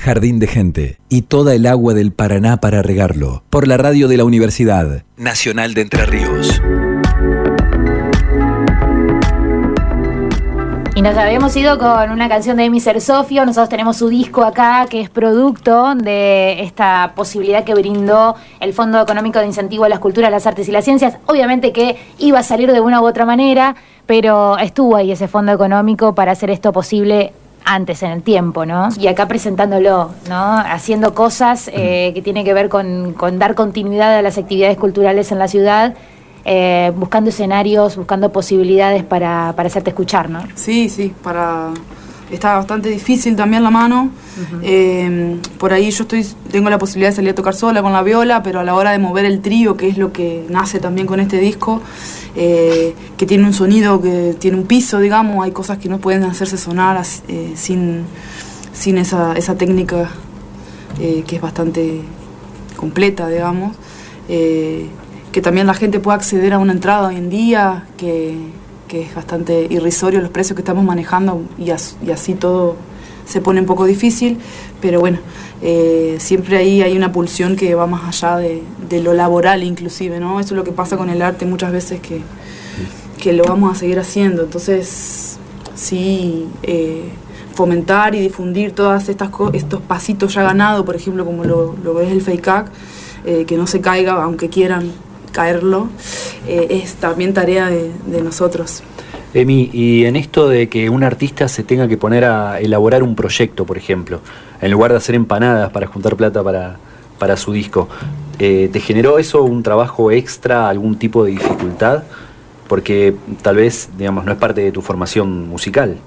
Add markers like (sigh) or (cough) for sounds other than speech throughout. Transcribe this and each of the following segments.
Jardín de Gente y toda el agua del Paraná para regarlo. Por la radio de la Universidad Nacional de Entre Ríos. Y nos habíamos ido con una canción de Emi Sofio. Nosotros tenemos su disco acá, que es producto de esta posibilidad que brindó el Fondo Económico de Incentivo a las Culturas, las Artes y las Ciencias. Obviamente que iba a salir de una u otra manera, pero estuvo ahí ese fondo económico para hacer esto posible antes en el tiempo, ¿no? Y acá presentándolo, ¿no? Haciendo cosas eh, que tienen que ver con, dar continuidad a las actividades culturales en la ciudad, eh, buscando escenarios, buscando posibilidades para, para hacerte escuchar, ¿no? Sí, sí, para está bastante difícil también la mano. Eh, por ahí yo estoy, tengo la posibilidad de salir a tocar sola con la viola, pero a la hora de mover el trío, que es lo que nace también con este disco, eh, que tiene un sonido, que tiene un piso, digamos, hay cosas que no pueden hacerse sonar eh, sin, sin esa, esa técnica que es bastante completa, digamos. que también la gente pueda acceder a una entrada hoy en día, que que es bastante irrisorio los precios que estamos manejando y, así todo se pone un poco difícil, pero bueno, eh, siempre ahí hay una pulsión que va más allá de, lo laboral inclusive, ¿no? Eso es lo que pasa con el arte muchas veces que, que lo vamos a seguir haciendo, entonces sí, eh, fomentar y difundir todas estas estos pasitos ya ganados, por ejemplo, como lo, lo es el FAKEAC, eh, que no se caiga aunque quieran caerlo, eh, es también tarea de, nosotros. Emi, y en esto de que un artista se tenga que poner a elaborar un proyecto, por ejemplo, en lugar de hacer empanadas para juntar plata para, para su disco, eh, ¿te generó eso un trabajo extra, algún tipo de dificultad? Porque tal vez, digamos, no es parte de tu formación musical.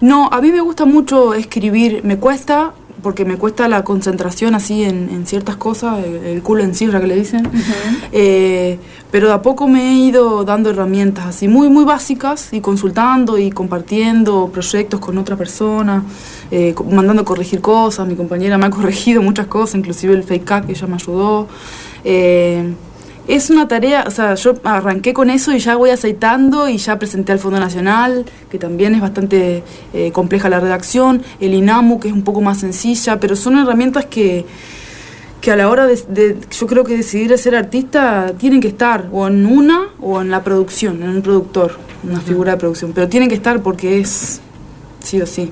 No, a mí me gusta mucho escribir, me cuesta, porque me cuesta la concentración así en, ciertas cosas, el, culo en cifra que le dicen, eh, pero de a poco me he ido dando herramientas así muy, muy básicas y consultando y compartiendo proyectos con otra persona, eh, mandando a corregir cosas, mi compañera me ha corregido muchas cosas, inclusive el fake que ella me ayudó. Eh, es una tarea, o sea, yo arranqué con eso y ya voy aceitando y ya presenté al Fondo Nacional, que también es bastante eh, compleja la redacción, el INAMU, que es un poco más sencilla, pero son herramientas que, que a la hora de, yo creo que decidir ser artista, tienen que estar o en una o en la producción, en un productor, una figura de producción, pero tienen que estar porque es sí o sí.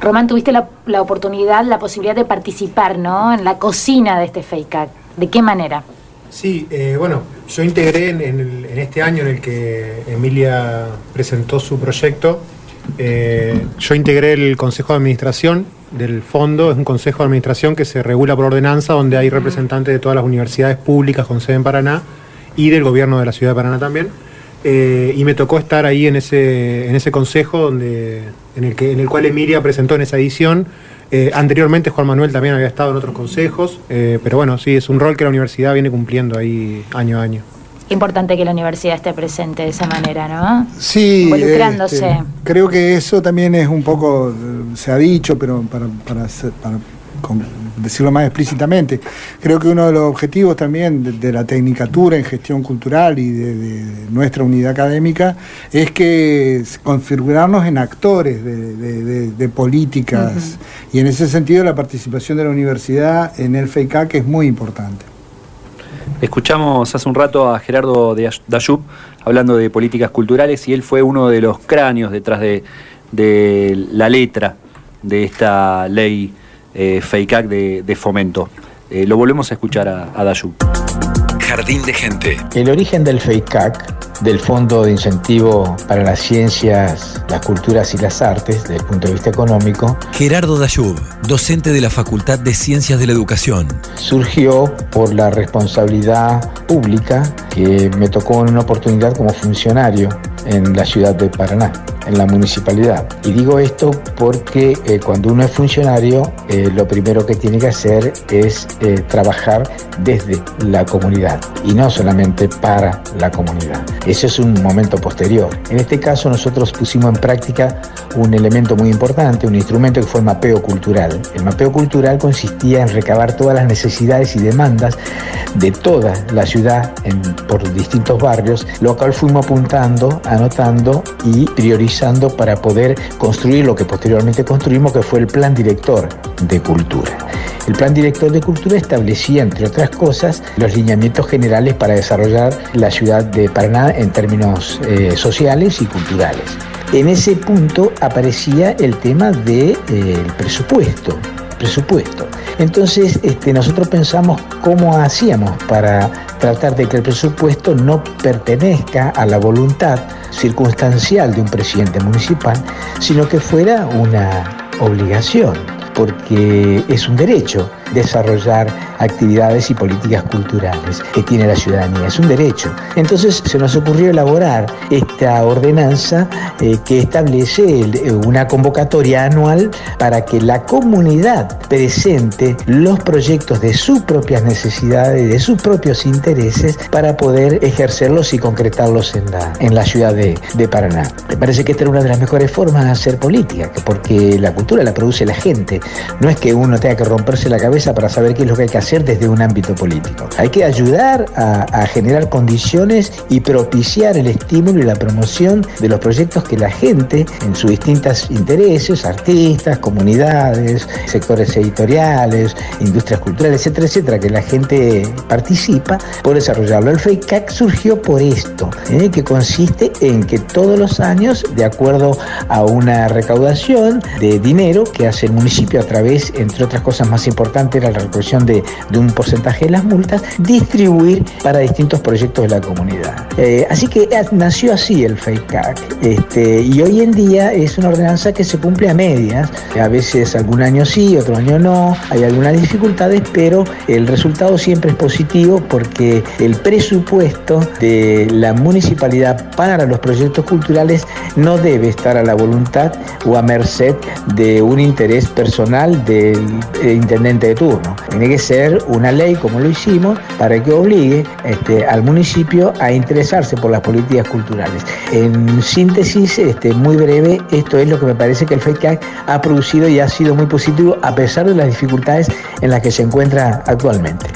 Román, tuviste la, la oportunidad, la posibilidad de participar, ¿no? En la cocina de este fake ¿De qué manera? Sí, eh, bueno, yo integré en, este año en el que Emilia presentó su proyecto, eh, yo integré el Consejo de Administración del fondo, es un Consejo de Administración que se regula por ordenanza, donde hay representantes de todas las universidades públicas con sede en Paraná y del gobierno de la ciudad de Paraná también. Eh, y me tocó estar ahí en ese, en ese consejo donde, en, el que, en el cual Emilia presentó en esa edición eh, anteriormente Juan Manuel también había estado en otros consejos, eh, pero bueno, sí, es un rol que la universidad viene cumpliendo ahí año a año. Importante que la universidad esté presente de esa manera, ¿no? Sí, involucrándose. Este, creo que eso también es un poco, se ha dicho, pero para, para, para decirlo más explícitamente. Creo que uno de los objetivos también de, la tecnicatura en gestión cultural y de, nuestra unidad académica es que configurarnos en actores de, políticas y en ese sentido la participación de la universidad en el FEICA que es muy importante. Escuchamos hace un rato a Gerardo Dayub hablando de políticas culturales y él fue uno de los cráneos detrás de, de la letra de esta ley eh, de, fomento. Eh, lo volvemos a escuchar a, a Dayu. Jardín de Gente. El origen del FEICAC, del Fondo de Incentivo para las Ciencias, las Culturas y las Artes, desde el punto de vista económico. Gerardo Dayub, docente de la Facultad de Ciencias de la Educación. Surgió por la responsabilidad pública que me tocó en una oportunidad como funcionario en la ciudad de Paraná en la municipalidad. Y digo esto porque eh, cuando uno es funcionario, eh, lo primero que tiene que hacer es eh, trabajar desde la comunidad y no solamente para la comunidad. Eso es un momento posterior. En este caso nosotros pusimos en práctica un elemento muy importante, un instrumento que fue el mapeo cultural. El mapeo cultural consistía en recabar todas las necesidades y demandas de toda la ciudad por distintos barrios, lo cual fuimos apuntando anotando y priorizando para poder construir lo que posteriormente construimos, que fue el Plan Director de Cultura. El Plan Director de Cultura establecía, entre otras cosas, los lineamientos generales para desarrollar la ciudad de Paraná en términos eh, sociales y culturales. En ese punto aparecía el tema del de, eh, presupuesto presupuesto. Entonces, este, nosotros pensamos cómo hacíamos para tratar de que el presupuesto no pertenezca a la voluntad circunstancial de un presidente municipal, sino que fuera una obligación, porque es un derecho desarrollar actividades y políticas culturales que tiene la ciudadanía. Es un derecho. Entonces se nos ocurrió elaborar esta ordenanza eh, que establece eh, una convocatoria anual para que la comunidad presente los proyectos de sus propias necesidades, de sus propios intereses, para poder ejercerlos y concretarlos en la, ciudad de, de Paraná. Me parece que esta es una de las mejores formas de hacer política, porque la cultura la produce la gente. No es que uno tenga que romperse la cabeza para saber qué es lo que hay que hacer desde un ámbito político. Hay que ayudar a, generar condiciones y propiciar el estímulo y la promoción de los proyectos que la gente, en sus distintos intereses, artistas, comunidades, sectores editoriales, industrias culturales, etcétera, etcétera, que la gente participa por desarrollarlo. El FEICAC surgió por esto, ¿eh? que consiste en que todos los años, de acuerdo a una recaudación de dinero que hace el municipio a través, entre otras cosas más importantes, era la recolección de, un porcentaje de las multas, distribuir para distintos proyectos de la comunidad. Eh, así que nació así el FACAC. Este, y hoy en día es una ordenanza que se cumple a medias. A veces algún año sí, otro año no. Hay algunas dificultades, pero el resultado siempre es positivo porque el presupuesto de la municipalidad para los proyectos culturales no debe estar a la voluntad o a merced de un interés personal del eh, intendente de turno tiene que ser una ley, como lo hicimos, para que obligue este, al municipio a interesarse por las políticas culturales. En síntesis, este, muy breve, esto es lo que me parece que el FECAC ha producido y ha sido muy positivo a pesar de las dificultades en las que se encuentra actualmente.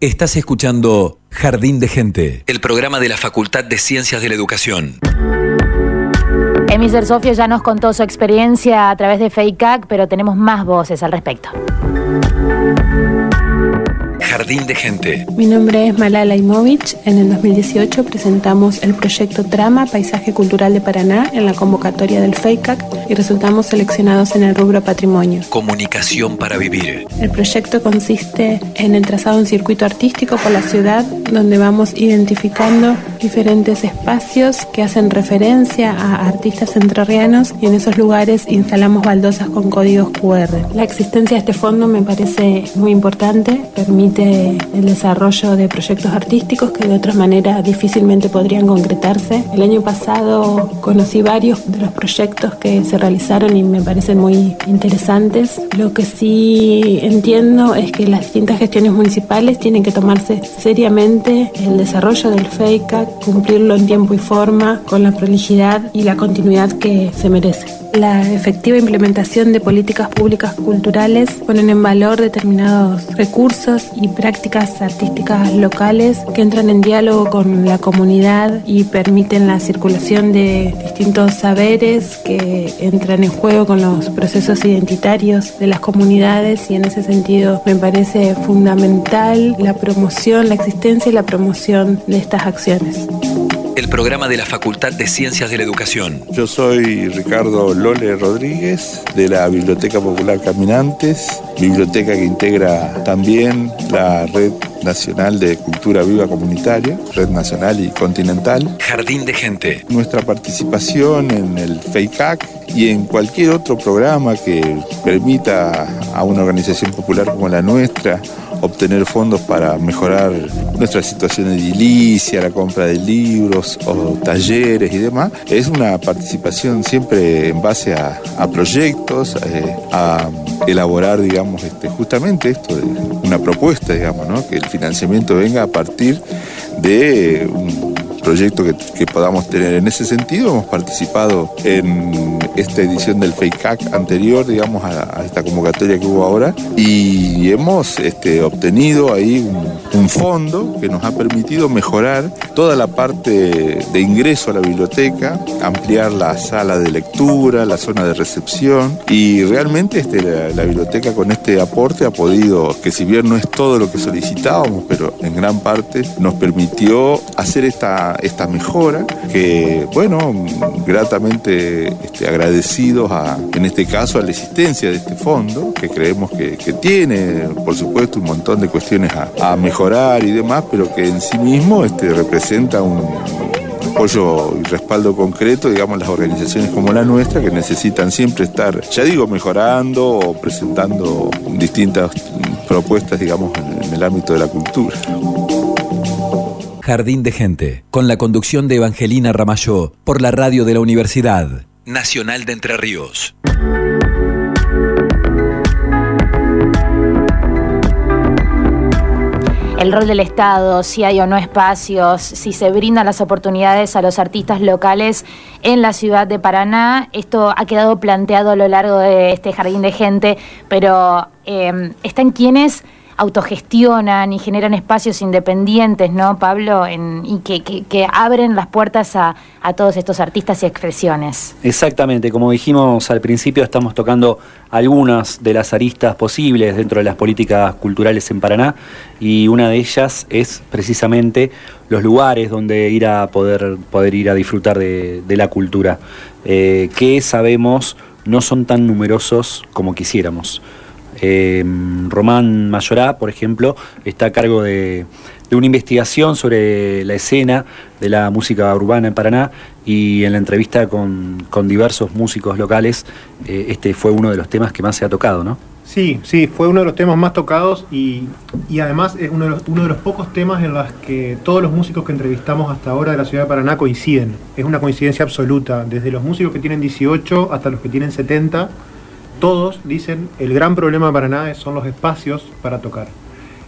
Estás escuchando Jardín de Gente, el programa de la Facultad de Ciencias de la Educación. Emiser Sofía ya nos contó su experiencia a través de FACAC, pero tenemos más voces al respecto. Jardín de Gente. Mi nombre es Malala Imovich. En el 2018 presentamos el proyecto Trama Paisaje Cultural de Paraná en la convocatoria del FEICAC y resultamos seleccionados en el rubro Patrimonio. Comunicación para vivir. El proyecto consiste en el trazado de un circuito artístico por la ciudad donde vamos identificando diferentes espacios que hacen referencia a artistas entrerrianos y en esos lugares instalamos baldosas con códigos QR. La existencia de este fondo me parece muy importante, permite el desarrollo de proyectos artísticos que de otra manera difícilmente podrían concretarse. El año pasado conocí varios de los proyectos que se realizaron y me parecen muy interesantes. Lo que sí entiendo es que las distintas gestiones municipales tienen que tomarse seriamente el desarrollo del FEICA, cumplirlo en tiempo y forma, con la prolijidad y la continuidad que se merece. La efectiva implementación de políticas públicas culturales ponen en valor determinados recursos y prácticas artísticas locales que entran en diálogo con la comunidad y permiten la circulación de distintos saberes que entran en juego con los procesos identitarios de las comunidades y en ese sentido me parece fundamental la promoción, la existencia y la promoción de estas acciones el programa de la Facultad de Ciencias de la Educación. Yo soy Ricardo Lole Rodríguez de la Biblioteca Popular Caminantes, biblioteca que integra también la Red Nacional de Cultura Viva Comunitaria, Red Nacional y Continental. Jardín de Gente. Nuestra participación en el FEICAC y en cualquier otro programa que permita a una organización popular como la nuestra obtener fondos para mejorar nuestra situación edilicia, la compra de libros o talleres y demás, es una participación siempre en base a, proyectos, eh, a elaborar, digamos, este, justamente esto, una propuesta, digamos, ¿no? que el financiamiento venga a partir de un proyecto que, podamos tener. En ese sentido, hemos participado en esta edición del FACAC anterior, digamos, a, esta convocatoria que hubo ahora. Y hemos este, obtenido ahí un, un fondo que nos ha permitido mejorar toda la parte de ingreso a la biblioteca, ampliar la sala de lectura, la zona de recepción y realmente este, la, biblioteca con este aporte ha podido, que si bien no es todo lo que solicitábamos, pero en gran parte nos permitió hacer esta, esta mejora que, bueno, gratamente este, agradecidos a, en este caso a la existencia de este fondo, que creemos que, tiene, por supuesto, un montón de cuestiones a, mejorar y demás, pero que en sí mismo este, representa un, apoyo y respaldo concreto, digamos, las organizaciones como la nuestra, que necesitan siempre estar, ya digo, mejorando o presentando distintas propuestas, digamos, en el ámbito de la cultura. Jardín de Gente, con la conducción de Evangelina Ramayó, por la radio de la Universidad Nacional de Entre Ríos. el rol del Estado, si hay o no espacios, si se brindan las oportunidades a los artistas locales en la ciudad de Paraná. Esto ha quedado planteado a lo largo de este jardín de gente, pero eh, están quienes autogestionan y generan espacios independientes, ¿no, Pablo? y que, abren las puertas a, todos estos artistas y expresiones. Exactamente, como dijimos al principio, estamos tocando algunas de las aristas posibles dentro de las políticas culturales en Paraná y una de ellas es precisamente los lugares donde ir a poder, poder ir a disfrutar de, la cultura, eh, que sabemos no son tan numerosos como quisiéramos. Eh, Román Mayorá, por ejemplo, está a cargo de, una investigación sobre la escena de la música urbana en Paraná y en la entrevista con, diversos músicos locales, eh, este fue uno de los temas que más se ha tocado, ¿no? Sí, sí, fue uno de los temas más tocados y, además es uno de, los, uno de los pocos temas en los que todos los músicos que entrevistamos hasta ahora de la ciudad de Paraná coinciden. Es una coincidencia absoluta, desde los músicos que tienen 18 hasta los que tienen 70 todos dicen el gran problema para nada son los espacios para tocar.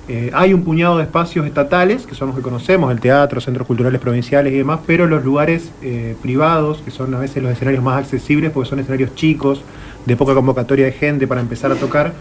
Eh, hay un puñado de espacios estatales, que son los que conocemos, el teatro, centros culturales provinciales y demás, pero los lugares eh, privados, que son a veces los escenarios más accesibles, porque son escenarios chicos, de poca convocatoria de gente para empezar a tocar,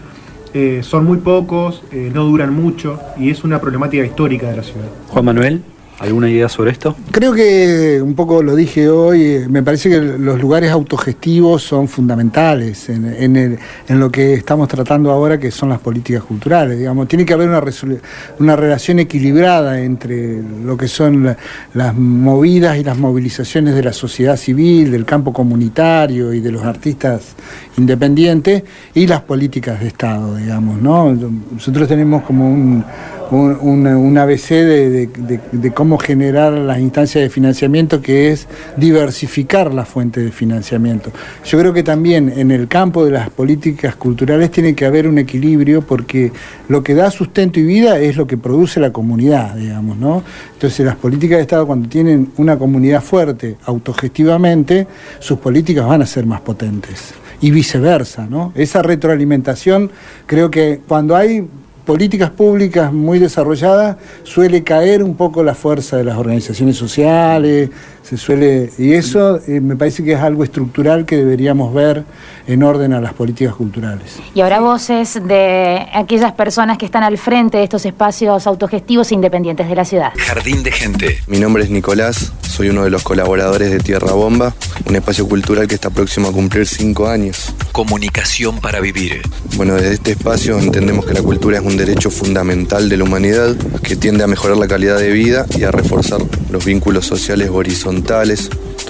eh, son muy pocos, no duran mucho y es una problemática histórica de la ciudad. Juan Manuel. ¿Alguna idea sobre esto? Creo que un poco lo dije hoy, eh, me parece que los lugares autogestivos son fundamentales en, lo que estamos tratando ahora, que son las políticas culturales. Digamos, tiene que haber una, relación equilibrada entre lo que son las movidas y las movilizaciones de la sociedad civil, del campo comunitario y de los artistas independientes y las políticas de Estado, digamos. ¿no? Nosotros tenemos como un un, ABC de, cómo generar las instancias de financiamiento, que es diversificar la fuente de financiamiento. Yo creo que también en el campo de las políticas culturales tiene que haber un equilibrio, porque lo que da sustento y vida es lo que produce la comunidad, digamos, ¿no? Entonces las políticas de Estado, cuando tienen una comunidad fuerte autogestivamente, sus políticas van a ser más potentes y viceversa, ¿no? Esa retroalimentación, creo que cuando hay políticas públicas muy desarrolladas suele caer un poco la fuerza de las organizaciones sociales, se suele y eso eh, me parece que es algo estructural que deberíamos ver en orden a las políticas culturales. Y ahora voces de aquellas personas que están al frente de estos espacios autogestivos e independientes de la ciudad. Jardín de gente. Mi nombre es Nicolás, soy uno de los colaboradores de Tierra Bomba, un espacio cultural que está próximo a cumplir cinco años. Comunicación para vivir. Bueno, desde este espacio entendemos que la cultura es un derecho fundamental de la humanidad que tiende a mejorar la calidad de vida y a reforzar los vínculos sociales horizontales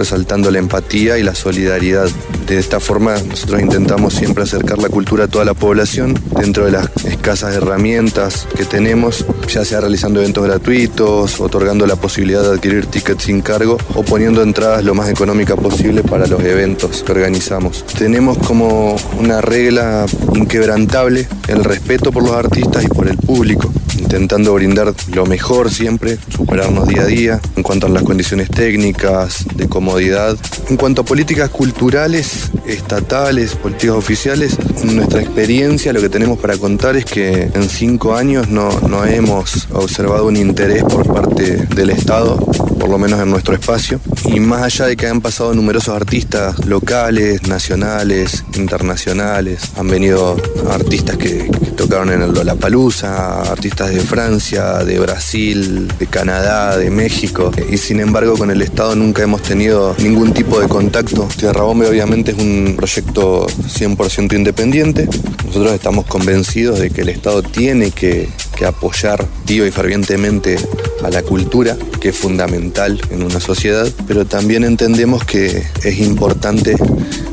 resaltando la empatía y la solidaridad. De esta forma nosotros intentamos siempre acercar la cultura a toda la población dentro de las escasas herramientas que tenemos, ya sea realizando eventos gratuitos, otorgando la posibilidad de adquirir tickets sin cargo o poniendo entradas lo más económica posible para los eventos que organizamos. Tenemos como una regla inquebrantable el respeto por los artistas y por el público intentando brindar lo mejor siempre, superarnos día a día en cuanto a las condiciones técnicas, de comodidad. En cuanto a políticas culturales, estatales, políticas oficiales, nuestra experiencia, lo que tenemos para contar es que en cinco años no, no hemos observado un interés por parte del Estado, por lo menos en nuestro espacio. Y más allá de que han pasado numerosos artistas locales, nacionales, internacionales, han venido artistas que, tocaron en el Lollapalooza, artistas de Francia, de Brasil, de Canadá, de México. Y sin embargo con el Estado nunca hemos tenido ningún tipo de contacto. Tierra Bombe obviamente es un proyecto 100% independiente. Nosotros estamos convencidos de que el Estado tiene que, que apoyar viva y fervientemente a la cultura, que es fundamental en una sociedad, pero también entendemos que es importante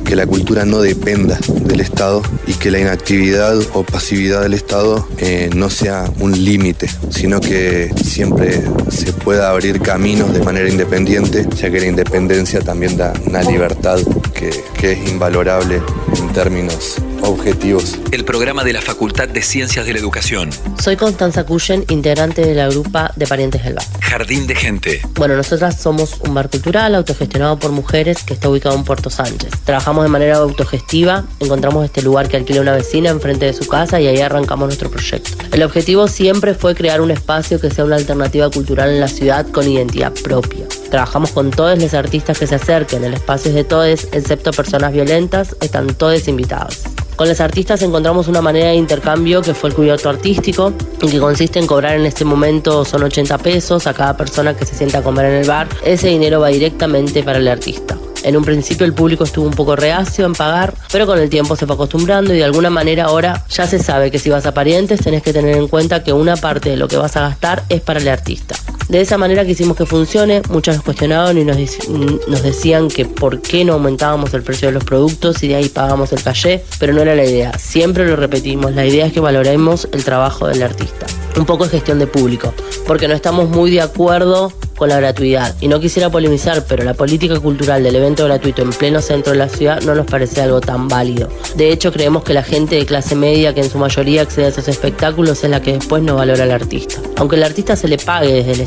que la cultura no dependa del Estado y que la inactividad o pasividad del Estado eh, no sea un límite, sino que siempre se pueda abrir caminos de manera independiente, ya que la independencia también da una libertad que, que es invalorable en términos objetivos. El programa de la Facultad de Ciencias de la Educación. Soy Constanza Cuyen, integrante de la grupa de Parientes del Bar. Jardín de Gente. Bueno, nosotras somos un bar cultural autogestionado por mujeres que está ubicado en Puerto Sánchez. Trabajamos de manera autogestiva, encontramos este lugar que alquila una vecina enfrente de su casa y ahí arrancamos nuestro proyecto. El objetivo siempre fue crear un espacio que sea una alternativa cultural en la ciudad con identidad propia. Trabajamos con todos los artistas que se acerquen, el espacio es de todos, excepto personas violentas, están todos invitados. Con los artistas encontramos una manera de intercambio que fue el cubierto artístico que consiste en cobrar en este momento son 80 pesos a cada persona que se sienta a comer en el bar. Ese dinero va directamente para el artista. En un principio el público estuvo un poco reacio en pagar, pero con el tiempo se fue acostumbrando y de alguna manera ahora ya se sabe que si vas a parientes tenés que tener en cuenta que una parte de lo que vas a gastar es para el artista. De esa manera quisimos que funcione, muchos nos cuestionaban y nos, nos decían que por qué no aumentábamos el precio de los productos y de ahí pagamos el calle, pero no era la idea, siempre lo repetimos, la idea es que valoremos el trabajo del artista. Un poco es gestión de público, porque no estamos muy de acuerdo con la gratuidad. Y no quisiera polemizar, pero la política cultural del evento gratuito en pleno centro de la ciudad no nos parece algo tan válido. De hecho, creemos que la gente de clase media, que en su mayoría accede a esos espectáculos, es la que después no valora al artista. Aunque el artista se le pague desde el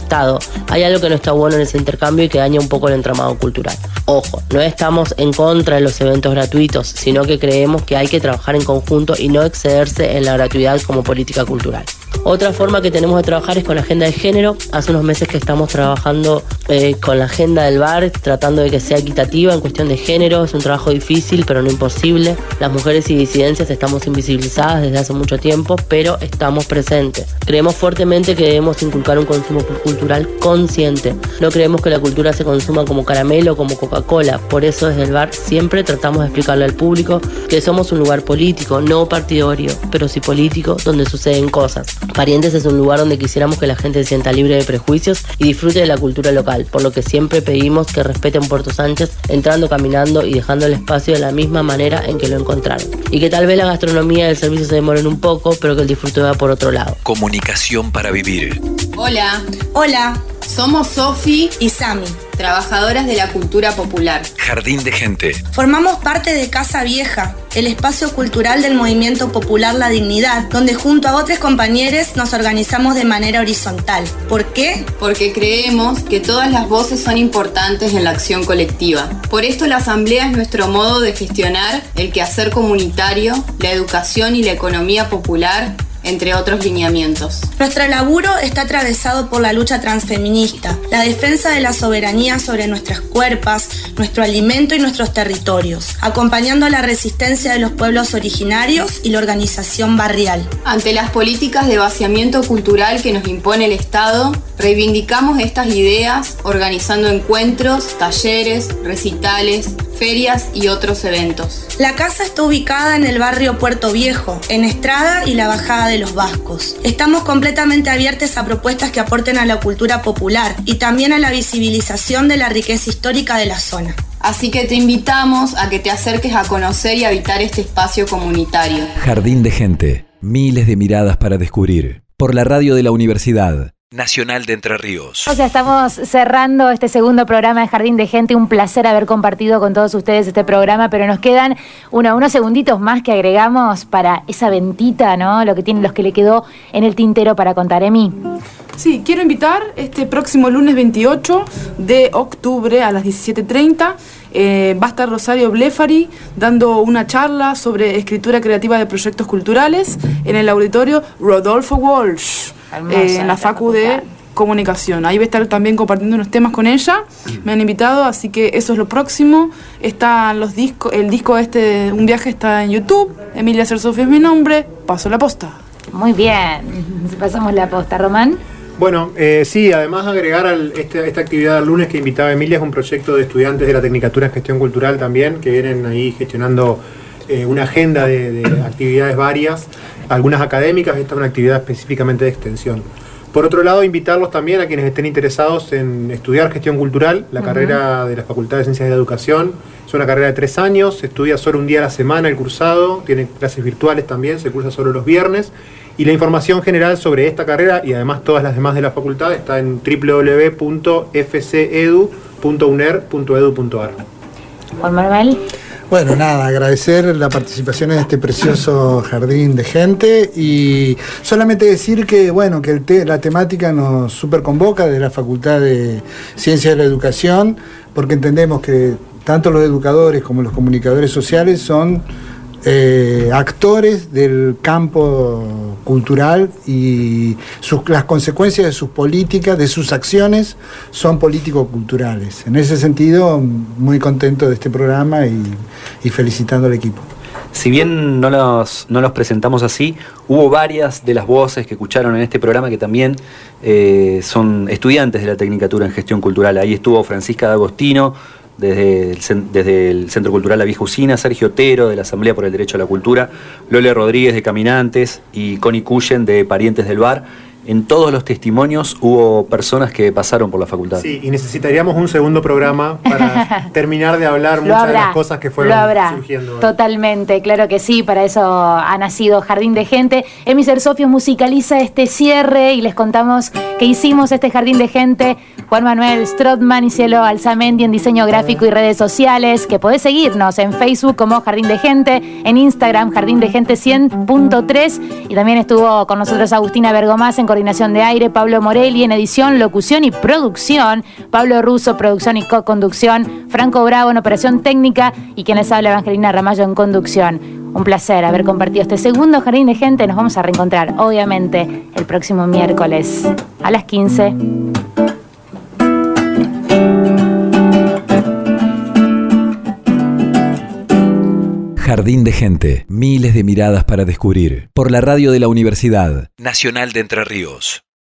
Hay algo que no está bueno en ese intercambio y que daña un poco el entramado cultural. Ojo, no estamos en contra de los eventos gratuitos, sino que creemos que hay que trabajar en conjunto y no excederse en la gratuidad como política cultural. Otra forma que tenemos de trabajar es con la agenda de género. Hace unos meses que estamos trabajando eh, con la agenda del bar, tratando de que sea equitativa en cuestión de género. Es un trabajo difícil, pero no imposible. Las mujeres y disidencias estamos invisibilizadas desde hace mucho tiempo, pero estamos presentes. Creemos fuertemente que debemos inculcar un consumo cultural consciente. No creemos que la cultura se consuma como caramelo o como Coca-Cola. Por eso desde el bar siempre tratamos de explicarle al público que somos un lugar político, no partidario, pero sí político, donde suceden cosas. Parientes es un lugar donde quisiéramos que la gente se sienta libre de prejuicios y disfrute de la cultura local, por lo que siempre pedimos que respeten Puerto Sánchez entrando, caminando y dejando el espacio de la misma manera en que lo encontraron. Y que tal vez la gastronomía y el servicio se demoren un poco, pero que el disfrute va por otro lado. Comunicación para vivir. Hola. Hola. Somos Sofi y Sami, trabajadoras de la cultura popular. Jardín de Gente. Formamos parte de Casa Vieja, el espacio cultural del movimiento popular La Dignidad, donde junto a otros compañeros nos organizamos de manera horizontal. ¿Por qué? Porque creemos que todas las voces son importantes en la acción colectiva. Por esto la asamblea es nuestro modo de gestionar el quehacer comunitario, la educación y la economía popular entre otros lineamientos. Nuestro laburo está atravesado por la lucha transfeminista, la defensa de la soberanía sobre nuestras cuerpos, nuestro alimento y nuestros territorios, acompañando la resistencia de los pueblos originarios y la organización barrial. Ante las políticas de vaciamiento cultural que nos impone el Estado, reivindicamos estas ideas organizando encuentros, talleres, recitales, ferias y otros eventos. La casa está ubicada en el barrio Puerto Viejo, en Estrada y la Bajada de los Vascos. Estamos completamente abiertos a propuestas que aporten a la cultura popular y también a la visibilización de la riqueza histórica de la zona. Así que te invitamos a que te acerques a conocer y habitar este espacio comunitario. Jardín de gente, miles de miradas para descubrir. Por la radio de la universidad Nacional de Entre Ríos. O sea, estamos cerrando este segundo programa de Jardín de Gente. Un placer haber compartido con todos ustedes este programa, pero nos quedan unos segunditos más que agregamos para esa ventita, ¿no? Lo que tienen los que le quedó en el tintero para contar, Emi. Sí, quiero invitar este próximo lunes 28 de octubre a las 17.30. Eh, va a estar Rosario Blefari dando una charla sobre escritura creativa de proyectos culturales en el auditorio Rodolfo Walsh. Eh, en la Facu de Comunicación. Ahí voy a estar también compartiendo unos temas con ella. Me han invitado, así que eso es lo próximo. Están los discos, el disco este, Un viaje está en YouTube. Emilia Sersofia es mi nombre. Paso la posta. Muy bien. (laughs) Pasamos la posta, Román. Bueno, eh, sí, además agregar al, este, esta actividad del lunes que invitaba Emilia es un proyecto de estudiantes de la Tecnicatura en Gestión Cultural también, que vienen ahí gestionando eh, una agenda de, actividades varias, algunas académicas, esta es una actividad específicamente de extensión. Por otro lado, invitarlos también a quienes estén interesados en estudiar gestión cultural, la carrera de la Facultad de Ciencias de Educación. Es una carrera de tres años, se estudia solo un día a la semana el cursado, tiene clases virtuales también, se cursa solo los viernes. Y la información general sobre esta carrera y además todas las demás de la facultad está en www.fcedu.uner.edu.ar. Juan Manuel. Bueno, nada, agradecer la participación en este precioso jardín de gente y solamente decir que, bueno, que la temática nos super convoca de la Facultad de Ciencias de la Educación, porque entendemos que tanto los educadores como los comunicadores sociales son eh, actores del campo cultural y las consecuencias de sus políticas, de sus acciones, son político-culturales. En ese sentido, muy contento de este programa y, felicitando al equipo. Si bien no los, no los, presentamos así, hubo varias de las voces que escucharon en este programa que también eh, son estudiantes de la Tecnicatura en Gestión Cultural. Ahí estuvo Francisca D'Agostino, desde el, desde el, Centro Cultural La Vieja Usina, Sergio Otero de la Asamblea por el Derecho a la Cultura, Lole Rodríguez de Caminantes y Connie Cuyen de Parientes del Bar en todos los testimonios hubo personas que pasaron por la facultad. Sí, y necesitaríamos un segundo programa para (laughs) terminar de hablar muchas de las cosas que fueron surgiendo. Totalmente, claro que sí, para eso ha nacido Jardín de Gente. Emiser Sofio musicaliza este cierre y les contamos que hicimos este Jardín de Gente. Juan Manuel Strodman y Cielo Alzamendi en diseño gráfico y redes sociales, que podés seguirnos en Facebook como Jardín de Gente, en Instagram Jardín de Gente 100.3 y también estuvo con nosotros Agustina Bergomás en coordinación de aire, Pablo Morelli en edición, locución y producción, Pablo Russo, producción y co-conducción, Franco Bravo en operación técnica y quien les habla Evangelina Ramallo en conducción. Un placer haber compartido este segundo jardín de gente. Nos vamos a reencontrar, obviamente, el próximo miércoles a las 15. Jardín de Gente. Miles de miradas para descubrir. Por la radio de la Universidad Nacional de Entre Ríos.